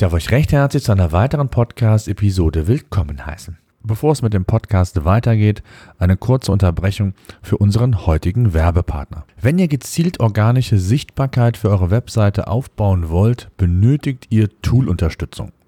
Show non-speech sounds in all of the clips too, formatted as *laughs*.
Darf euch recht herzlich zu einer weiteren Podcast-Episode willkommen heißen. Bevor es mit dem Podcast weitergeht, eine kurze Unterbrechung für unseren heutigen Werbepartner. Wenn ihr gezielt organische Sichtbarkeit für eure Webseite aufbauen wollt, benötigt ihr Tool-Unterstützung.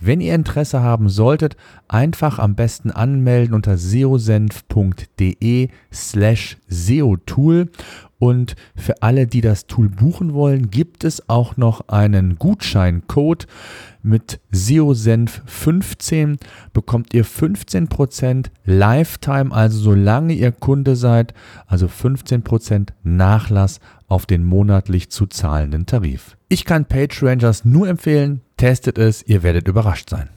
Wenn ihr Interesse haben solltet, einfach am besten anmelden unter seosenf.de slash seotool. Und für alle, die das Tool buchen wollen, gibt es auch noch einen Gutscheincode mit SEOsenf15 bekommt ihr 15% Lifetime, also solange ihr Kunde seid, also 15% Nachlass auf den monatlich zu zahlenden Tarif. Ich kann PageRangers nur empfehlen, testet es, ihr werdet überrascht sein.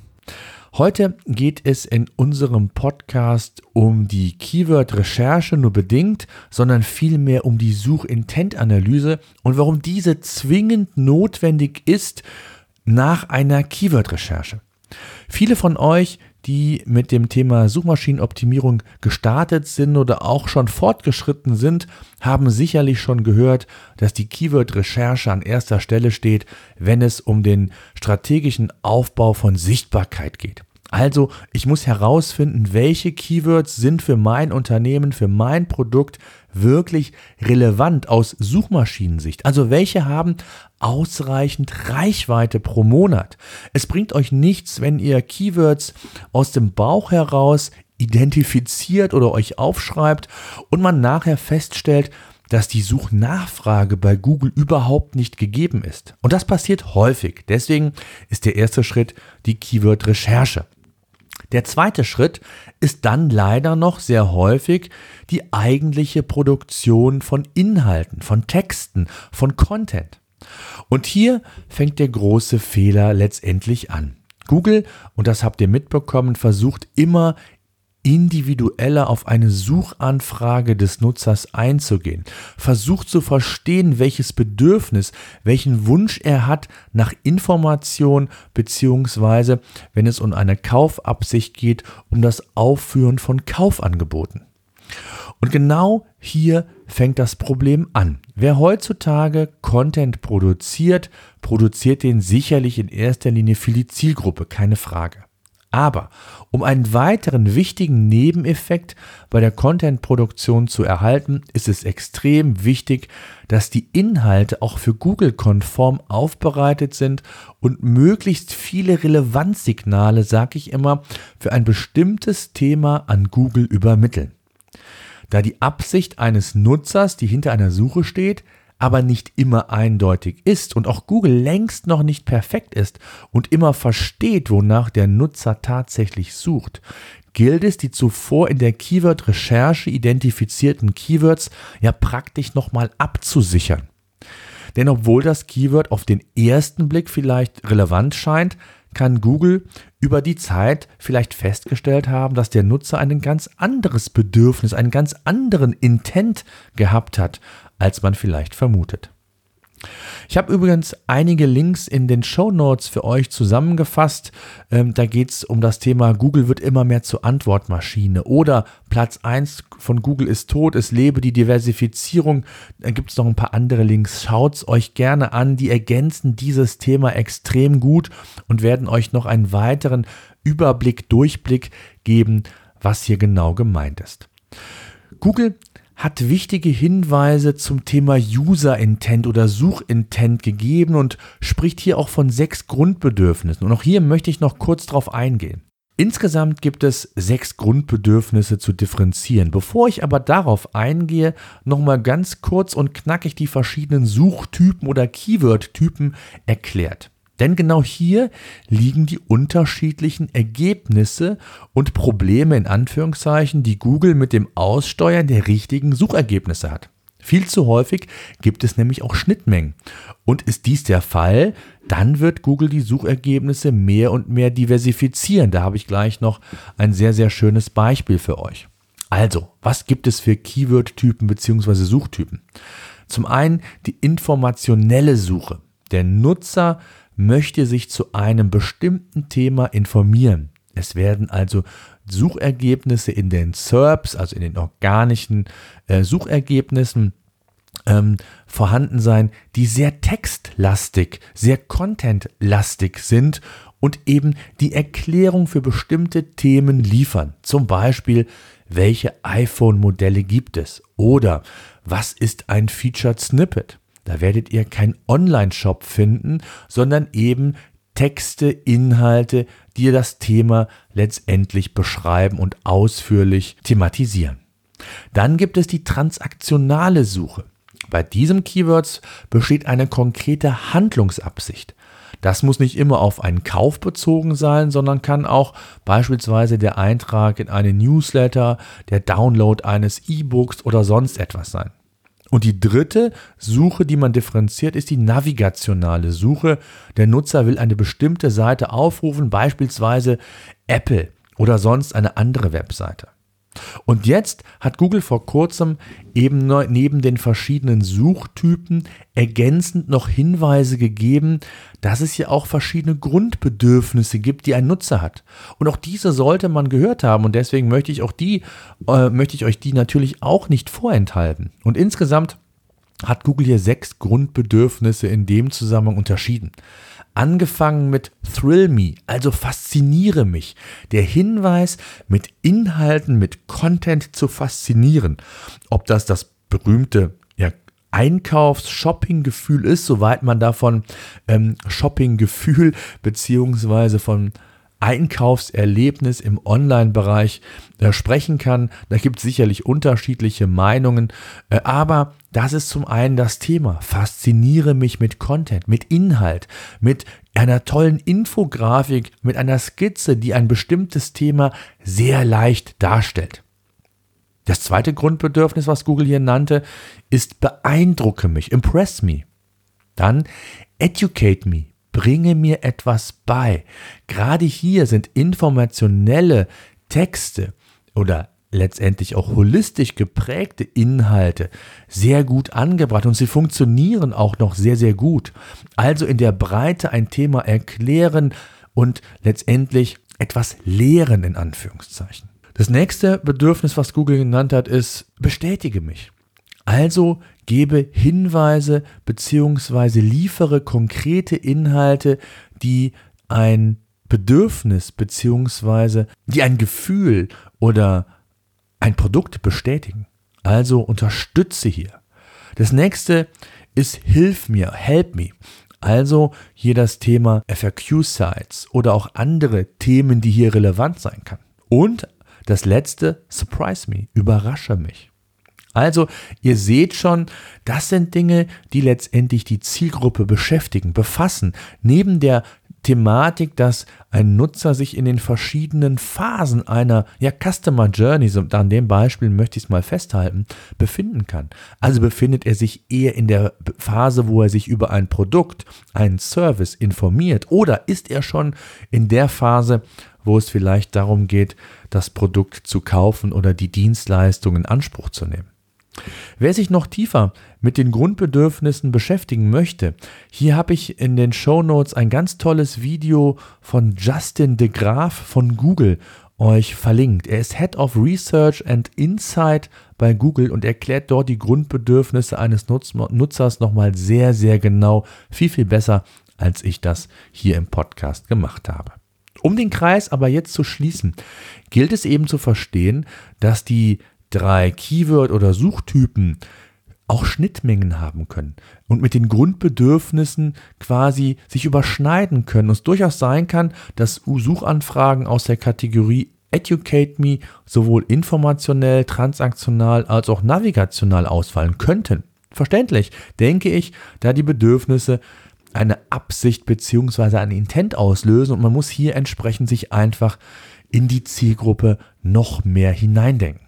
Heute geht es in unserem Podcast um die Keyword-Recherche nur bedingt, sondern vielmehr um die Such-Intent-Analyse und warum diese zwingend notwendig ist nach einer Keyword-Recherche. Viele von euch die mit dem Thema Suchmaschinenoptimierung gestartet sind oder auch schon fortgeschritten sind, haben sicherlich schon gehört, dass die Keyword-Recherche an erster Stelle steht, wenn es um den strategischen Aufbau von Sichtbarkeit geht. Also, ich muss herausfinden, welche Keywords sind für mein Unternehmen, für mein Produkt wirklich relevant aus Suchmaschinensicht. Also, welche haben ausreichend Reichweite pro Monat. Es bringt euch nichts, wenn ihr Keywords aus dem Bauch heraus identifiziert oder euch aufschreibt und man nachher feststellt, dass die Suchnachfrage bei Google überhaupt nicht gegeben ist. Und das passiert häufig. Deswegen ist der erste Schritt die Keyword-Recherche. Der zweite Schritt ist dann leider noch sehr häufig die eigentliche Produktion von Inhalten, von Texten, von Content. Und hier fängt der große Fehler letztendlich an. Google, und das habt ihr mitbekommen, versucht immer individueller auf eine Suchanfrage des Nutzers einzugehen, versucht zu verstehen, welches Bedürfnis, welchen Wunsch er hat nach Information, beziehungsweise, wenn es um eine Kaufabsicht geht, um das Aufführen von Kaufangeboten. Und genau hier fängt das Problem an. Wer heutzutage Content produziert, produziert den sicherlich in erster Linie für die Zielgruppe, keine Frage. Aber um einen weiteren wichtigen Nebeneffekt bei der Content-Produktion zu erhalten, ist es extrem wichtig, dass die Inhalte auch für Google konform aufbereitet sind und möglichst viele Relevanzsignale, sage ich immer, für ein bestimmtes Thema an Google übermitteln. Da die Absicht eines Nutzers, die hinter einer Suche steht, aber nicht immer eindeutig ist und auch Google längst noch nicht perfekt ist und immer versteht, wonach der Nutzer tatsächlich sucht, gilt es, die zuvor in der Keyword-Recherche identifizierten Keywords ja praktisch nochmal abzusichern. Denn obwohl das Keyword auf den ersten Blick vielleicht relevant scheint, kann Google über die Zeit vielleicht festgestellt haben, dass der Nutzer ein ganz anderes Bedürfnis, einen ganz anderen Intent gehabt hat, als man vielleicht vermutet. Ich habe übrigens einige Links in den Show Notes für euch zusammengefasst. Ähm, da geht es um das Thema Google wird immer mehr zur Antwortmaschine oder Platz 1 von Google ist tot, es lebe die Diversifizierung. Da gibt es noch ein paar andere Links. Schaut es euch gerne an. Die ergänzen dieses Thema extrem gut und werden euch noch einen weiteren Überblick, Durchblick geben, was hier genau gemeint ist. Google hat wichtige Hinweise zum Thema User Intent oder Suchintent gegeben und spricht hier auch von sechs Grundbedürfnissen. Und auch hier möchte ich noch kurz drauf eingehen. Insgesamt gibt es sechs Grundbedürfnisse zu differenzieren. Bevor ich aber darauf eingehe, nochmal ganz kurz und knackig die verschiedenen Suchtypen oder Keyword-Typen erklärt. Denn genau hier liegen die unterschiedlichen Ergebnisse und Probleme in Anführungszeichen, die Google mit dem Aussteuern der richtigen Suchergebnisse hat. Viel zu häufig gibt es nämlich auch Schnittmengen. Und ist dies der Fall, dann wird Google die Suchergebnisse mehr und mehr diversifizieren. Da habe ich gleich noch ein sehr, sehr schönes Beispiel für euch. Also, was gibt es für Keyword-Typen bzw. Suchtypen? Zum einen die informationelle Suche. Der Nutzer möchte sich zu einem bestimmten Thema informieren. Es werden also Suchergebnisse in den SERPs, also in den organischen äh, Suchergebnissen, ähm, vorhanden sein, die sehr textlastig, sehr contentlastig sind und eben die Erklärung für bestimmte Themen liefern. Zum Beispiel, welche iPhone-Modelle gibt es? Oder was ist ein Featured Snippet? Da werdet ihr kein Online-Shop finden, sondern eben Texte, Inhalte, die das Thema letztendlich beschreiben und ausführlich thematisieren. Dann gibt es die transaktionale Suche. Bei diesem Keywords besteht eine konkrete Handlungsabsicht. Das muss nicht immer auf einen Kauf bezogen sein, sondern kann auch beispielsweise der Eintrag in eine Newsletter, der Download eines E-Books oder sonst etwas sein. Und die dritte Suche, die man differenziert, ist die navigationale Suche. Der Nutzer will eine bestimmte Seite aufrufen, beispielsweise Apple oder sonst eine andere Webseite. Und jetzt hat Google vor kurzem eben neben den verschiedenen Suchtypen ergänzend noch Hinweise gegeben, dass es hier auch verschiedene Grundbedürfnisse gibt, die ein Nutzer hat. Und auch diese sollte man gehört haben und deswegen möchte ich auch die, äh, möchte ich euch die natürlich auch nicht vorenthalten. Und insgesamt hat Google hier sechs Grundbedürfnisse in dem Zusammenhang unterschieden. Angefangen mit Thrill Me, also fasziniere mich. Der Hinweis, mit Inhalten, mit Content zu faszinieren. Ob das das berühmte ja, Einkaufs-Shopping-Gefühl ist, soweit man davon ähm, Shopping-Gefühl beziehungsweise von Einkaufserlebnis im Online-Bereich äh, sprechen kann. Da gibt es sicherlich unterschiedliche Meinungen, äh, aber das ist zum einen das Thema. Fasziniere mich mit Content, mit Inhalt, mit einer tollen Infografik, mit einer Skizze, die ein bestimmtes Thema sehr leicht darstellt. Das zweite Grundbedürfnis, was Google hier nannte, ist beeindrucke mich, impress me. Dann educate me, bringe mir etwas bei. Gerade hier sind informationelle Texte oder letztendlich auch holistisch geprägte Inhalte sehr gut angebracht und sie funktionieren auch noch sehr, sehr gut. Also in der Breite ein Thema erklären und letztendlich etwas lehren in Anführungszeichen. Das nächste Bedürfnis, was Google genannt hat, ist bestätige mich. Also gebe Hinweise bzw. liefere konkrete Inhalte, die ein Bedürfnis bzw. die ein Gefühl oder ein Produkt bestätigen. Also unterstütze hier. Das nächste ist Hilf mir, help me. Also hier das Thema FAQ-Sites oder auch andere Themen, die hier relevant sein kann. Und das letzte, surprise me, überrasche mich. Also, ihr seht schon, das sind Dinge, die letztendlich die Zielgruppe beschäftigen, befassen. Neben der Thematik, dass ein Nutzer sich in den verschiedenen Phasen einer ja, Customer Journey, so an dem Beispiel möchte ich es mal festhalten, befinden kann. Also befindet er sich eher in der Phase, wo er sich über ein Produkt, einen Service informiert oder ist er schon in der Phase, wo es vielleicht darum geht, das Produkt zu kaufen oder die Dienstleistung in Anspruch zu nehmen. Wer sich noch tiefer mit den Grundbedürfnissen beschäftigen möchte, hier habe ich in den Show Notes ein ganz tolles Video von Justin de Graaf von Google euch verlinkt. Er ist Head of Research and Insight bei Google und erklärt dort die Grundbedürfnisse eines Nutz Nutzers nochmal sehr, sehr genau, viel, viel besser, als ich das hier im Podcast gemacht habe. Um den Kreis aber jetzt zu schließen, gilt es eben zu verstehen, dass die drei Keyword- oder Suchtypen auch Schnittmengen haben können und mit den Grundbedürfnissen quasi sich überschneiden können. Und es durchaus sein kann, dass Suchanfragen aus der Kategorie Educate Me sowohl informationell, transaktional als auch navigational ausfallen könnten. Verständlich, denke ich, da die Bedürfnisse eine Absicht bzw. ein Intent auslösen und man muss hier entsprechend sich einfach in die Zielgruppe noch mehr hineindenken.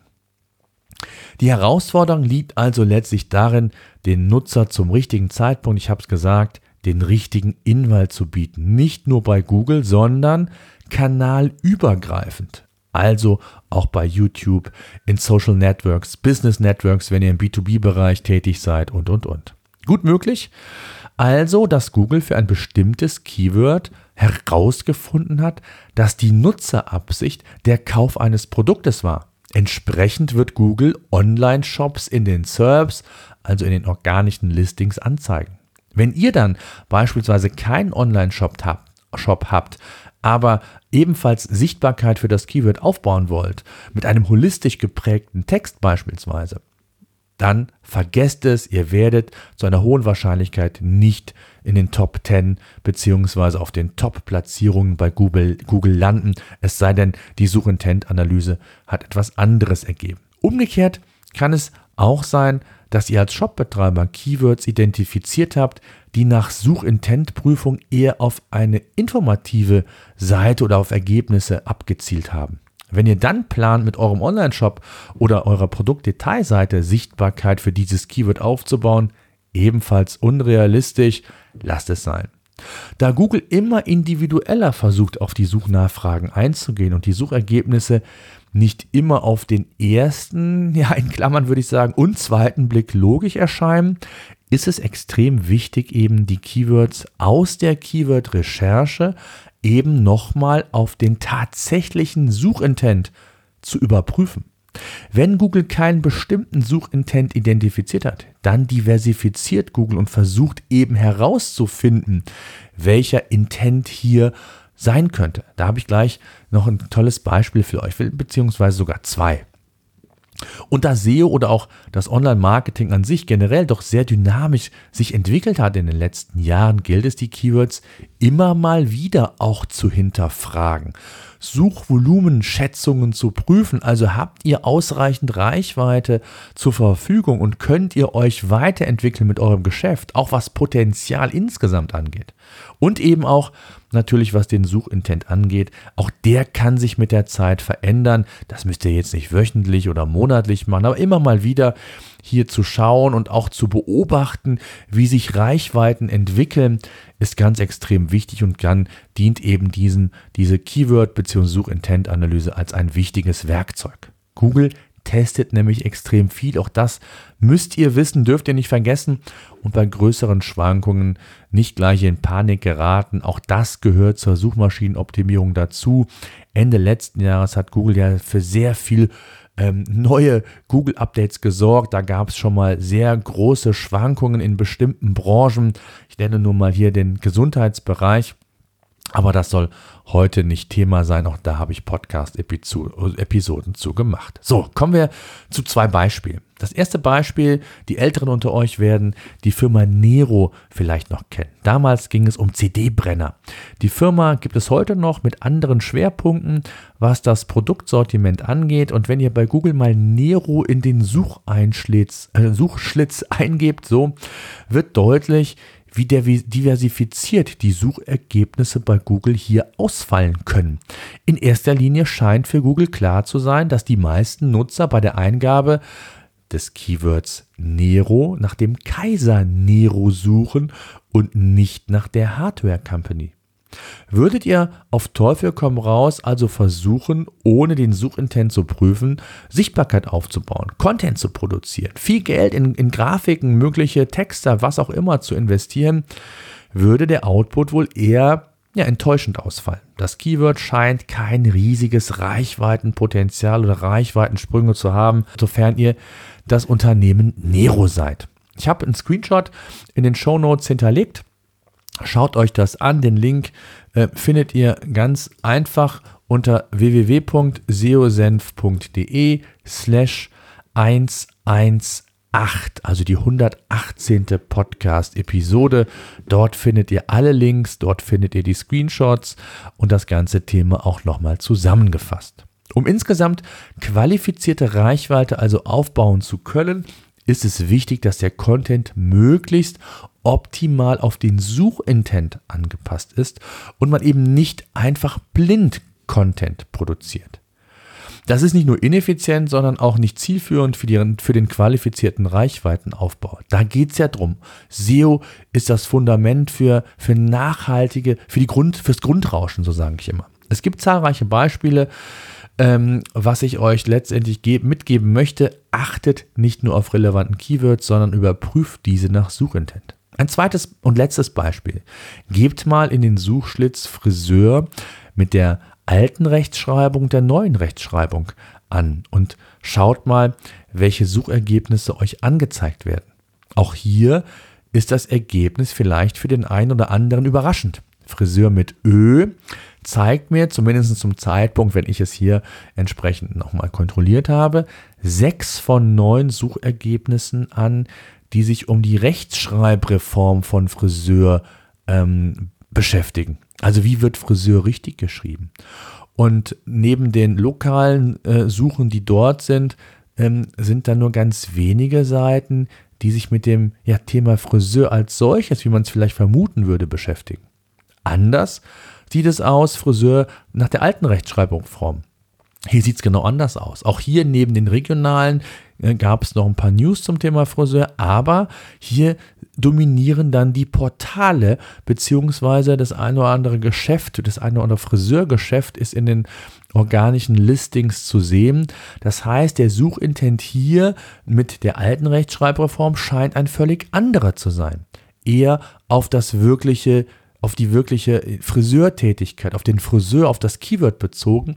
Die Herausforderung liegt also letztlich darin, den Nutzer zum richtigen Zeitpunkt, ich habe es gesagt, den richtigen Inhalt zu bieten. Nicht nur bei Google, sondern kanalübergreifend. Also auch bei YouTube, in Social Networks, Business Networks, wenn ihr im B2B-Bereich tätig seid und, und, und. Gut möglich. Also, dass Google für ein bestimmtes Keyword herausgefunden hat, dass die Nutzerabsicht der Kauf eines Produktes war. Entsprechend wird Google Online-Shops in den SERPs, also in den organischen Listings, anzeigen. Wenn ihr dann beispielsweise keinen Online-Shop habt, habt, aber ebenfalls Sichtbarkeit für das Keyword aufbauen wollt, mit einem holistisch geprägten Text beispielsweise, dann vergesst es, ihr werdet zu einer hohen Wahrscheinlichkeit nicht in den Top 10 beziehungsweise auf den Top-Platzierungen bei Google, Google landen, es sei denn, die Suchintent-Analyse hat etwas anderes ergeben. Umgekehrt kann es auch sein, dass ihr als Shopbetreiber Keywords identifiziert habt, die nach Suchintentprüfung eher auf eine informative Seite oder auf Ergebnisse abgezielt haben. Wenn ihr dann plant, mit eurem Online-Shop oder eurer Produktdetailseite Sichtbarkeit für dieses Keyword aufzubauen, ebenfalls unrealistisch, lasst es sein. Da Google immer individueller versucht, auf die Suchnachfragen einzugehen und die Suchergebnisse nicht immer auf den ersten, *laughs* ja in Klammern würde ich sagen, und zweiten Blick logisch erscheinen, ist es extrem wichtig, eben die Keywords aus der Keyword-Recherche eben nochmal auf den tatsächlichen Suchintent zu überprüfen. Wenn Google keinen bestimmten Suchintent identifiziert hat, dann diversifiziert Google und versucht eben herauszufinden, welcher Intent hier sein könnte. Da habe ich gleich noch ein tolles Beispiel für euch, beziehungsweise sogar zwei. Und da SEO oder auch das Online-Marketing an sich generell doch sehr dynamisch sich entwickelt hat in den letzten Jahren, gilt es, die Keywords immer mal wieder auch zu hinterfragen. Suchvolumenschätzungen zu prüfen. Also habt ihr ausreichend Reichweite zur Verfügung und könnt ihr euch weiterentwickeln mit eurem Geschäft, auch was Potenzial insgesamt angeht. Und eben auch natürlich, was den Suchintent angeht, auch der kann sich mit der Zeit verändern. Das müsst ihr jetzt nicht wöchentlich oder monatlich machen, aber immer mal wieder hier zu schauen und auch zu beobachten, wie sich Reichweiten entwickeln, ist ganz extrem wichtig und dann dient eben diesen, diese Keyword- bzw. Suchintent-Analyse als ein wichtiges Werkzeug. Google testet nämlich extrem viel. Auch das müsst ihr wissen, dürft ihr nicht vergessen. Und bei größeren Schwankungen nicht gleich in Panik geraten. Auch das gehört zur Suchmaschinenoptimierung dazu. Ende letzten Jahres hat Google ja für sehr viel ähm, neue Google-Updates gesorgt. Da gab es schon mal sehr große Schwankungen in bestimmten Branchen. Ich nenne nur mal hier den Gesundheitsbereich. Aber das soll heute nicht Thema sein. Auch da habe ich Podcast-Episoden zu gemacht. So, kommen wir zu zwei Beispielen. Das erste Beispiel, die Älteren unter euch werden die Firma Nero vielleicht noch kennen. Damals ging es um CD-Brenner. Die Firma gibt es heute noch mit anderen Schwerpunkten, was das Produktsortiment angeht. Und wenn ihr bei Google mal Nero in den äh, Suchschlitz eingebt, so wird deutlich, wie diversifiziert die Suchergebnisse bei Google hier ausfallen können. In erster Linie scheint für Google klar zu sein, dass die meisten Nutzer bei der Eingabe des Keywords Nero nach dem Kaiser Nero suchen und nicht nach der Hardware Company. Würdet ihr auf Teufel komm raus also versuchen, ohne den Suchintent zu prüfen, Sichtbarkeit aufzubauen, Content zu produzieren, viel Geld in, in Grafiken, mögliche Texte, was auch immer zu investieren, würde der Output wohl eher ja, enttäuschend ausfallen. Das Keyword scheint kein riesiges Reichweitenpotenzial oder Reichweitensprünge zu haben, sofern ihr das Unternehmen Nero seid. Ich habe einen Screenshot in den Show Notes hinterlegt. Schaut euch das an. Den Link äh, findet ihr ganz einfach unter www.seosenf.de slash 118, also die 118. Podcast-Episode. Dort findet ihr alle Links, dort findet ihr die Screenshots und das ganze Thema auch nochmal zusammengefasst. Um insgesamt qualifizierte Reichweite also aufbauen zu können, ist es wichtig, dass der Content möglichst optimal auf den Suchintent angepasst ist und man eben nicht einfach blind Content produziert. Das ist nicht nur ineffizient, sondern auch nicht zielführend für, die, für den qualifizierten Reichweitenaufbau. Da geht es ja drum. SEO ist das Fundament für, für nachhaltige, für die Grund, fürs Grundrauschen, so sage ich immer. Es gibt zahlreiche Beispiele, ähm, was ich euch letztendlich mitgeben möchte, achtet nicht nur auf relevanten Keywords, sondern überprüft diese nach Suchintent. Ein zweites und letztes Beispiel. Gebt mal in den Suchschlitz Friseur mit der alten Rechtschreibung, der neuen Rechtschreibung an und schaut mal, welche Suchergebnisse euch angezeigt werden. Auch hier ist das Ergebnis vielleicht für den einen oder anderen überraschend. Friseur mit Ö zeigt mir, zumindest zum Zeitpunkt, wenn ich es hier entsprechend nochmal kontrolliert habe, sechs von neun Suchergebnissen an, die sich um die Rechtschreibreform von Friseur ähm, beschäftigen. Also wie wird Friseur richtig geschrieben? Und neben den lokalen äh, Suchen, die dort sind, ähm, sind da nur ganz wenige Seiten, die sich mit dem ja, Thema Friseur als solches, wie man es vielleicht vermuten würde, beschäftigen. Anders sieht es aus, Friseur nach der alten Rechtschreibungsform. Hier sieht es genau anders aus. Auch hier neben den regionalen gab es noch ein paar News zum Thema Friseur, aber hier dominieren dann die Portale, beziehungsweise das eine oder andere Geschäft, das eine oder andere Friseurgeschäft ist in den organischen Listings zu sehen. Das heißt, der Suchintent hier mit der alten Rechtschreibreform scheint ein völlig anderer zu sein. Eher auf das wirkliche auf die wirkliche Friseurtätigkeit, auf den Friseur, auf das Keyword bezogen.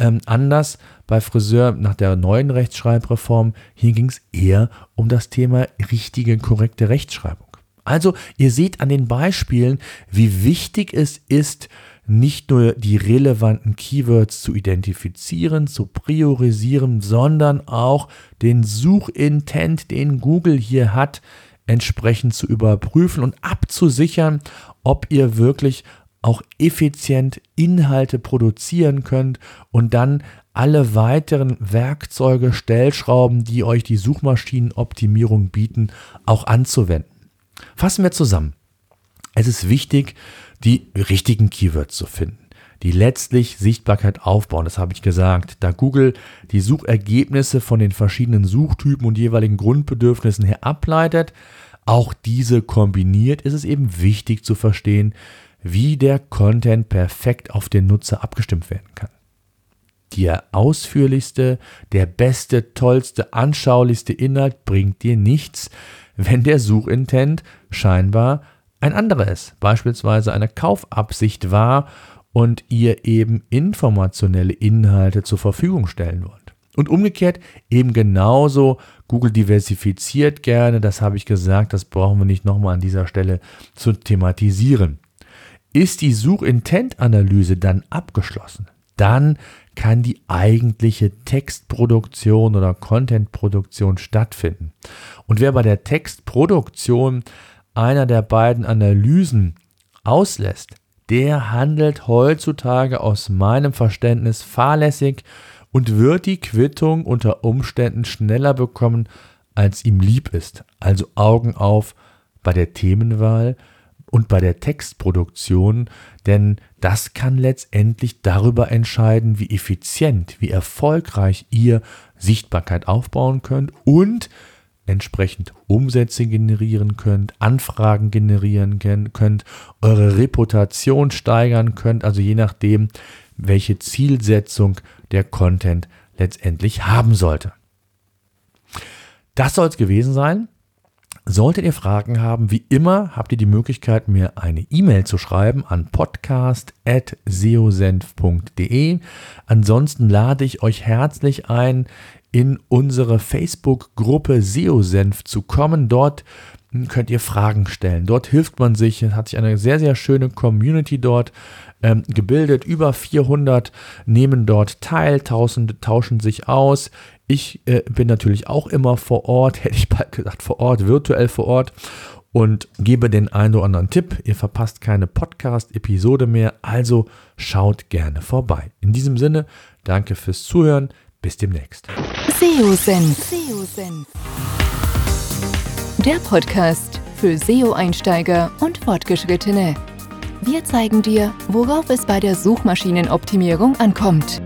Ähm, anders bei Friseur nach der neuen Rechtschreibreform. Hier ging es eher um das Thema richtige, korrekte Rechtschreibung. Also ihr seht an den Beispielen, wie wichtig es ist, nicht nur die relevanten Keywords zu identifizieren, zu priorisieren, sondern auch den Suchintent, den Google hier hat, entsprechend zu überprüfen und abzusichern, ob ihr wirklich auch effizient Inhalte produzieren könnt und dann alle weiteren Werkzeuge, Stellschrauben, die euch die Suchmaschinenoptimierung bieten, auch anzuwenden. Fassen wir zusammen. Es ist wichtig, die richtigen Keywords zu finden, die letztlich Sichtbarkeit aufbauen. Das habe ich gesagt. Da Google die Suchergebnisse von den verschiedenen Suchtypen und jeweiligen Grundbedürfnissen her ableitet, auch diese kombiniert, ist es eben wichtig zu verstehen, wie der Content perfekt auf den Nutzer abgestimmt werden kann. Der ausführlichste, der beste, tollste, anschaulichste Inhalt bringt dir nichts, wenn der Suchintent scheinbar ein anderer ist, beispielsweise eine Kaufabsicht war und ihr eben informationelle Inhalte zur Verfügung stellen wollt. Und umgekehrt eben genauso, Google diversifiziert gerne, das habe ich gesagt, das brauchen wir nicht nochmal an dieser Stelle zu thematisieren. Ist die Suchintent-Analyse dann abgeschlossen, dann kann die eigentliche Textproduktion oder Contentproduktion stattfinden. Und wer bei der Textproduktion einer der beiden Analysen auslässt, der handelt heutzutage aus meinem Verständnis fahrlässig und wird die Quittung unter Umständen schneller bekommen, als ihm lieb ist. Also Augen auf bei der Themenwahl und bei der Textproduktion, denn das kann letztendlich darüber entscheiden, wie effizient, wie erfolgreich ihr Sichtbarkeit aufbauen könnt und entsprechend Umsätze generieren könnt, Anfragen generieren könnt, eure Reputation steigern könnt, also je nachdem, welche Zielsetzung der Content letztendlich haben sollte. Das soll es gewesen sein. Solltet ihr Fragen haben, wie immer habt ihr die Möglichkeit, mir eine E-Mail zu schreiben an podcast.seosenf.de. Ansonsten lade ich euch herzlich ein, in unsere Facebook-Gruppe SEO-Senf zu kommen. Dort könnt ihr Fragen stellen. Dort hilft man sich. Es hat sich eine sehr, sehr schöne Community dort ähm, gebildet. Über 400 nehmen dort teil, tausende tauschen sich aus. Ich äh, bin natürlich auch immer vor Ort, *laughs* hätte ich bald gesagt, vor Ort, virtuell vor Ort und gebe den einen oder anderen Tipp. Ihr verpasst keine Podcast-Episode mehr, also schaut gerne vorbei. In diesem Sinne, danke fürs Zuhören. Bis demnächst. SEO-Senf. Der Podcast für SEO-Einsteiger und Fortgeschrittene. Wir zeigen dir, worauf es bei der Suchmaschinenoptimierung ankommt.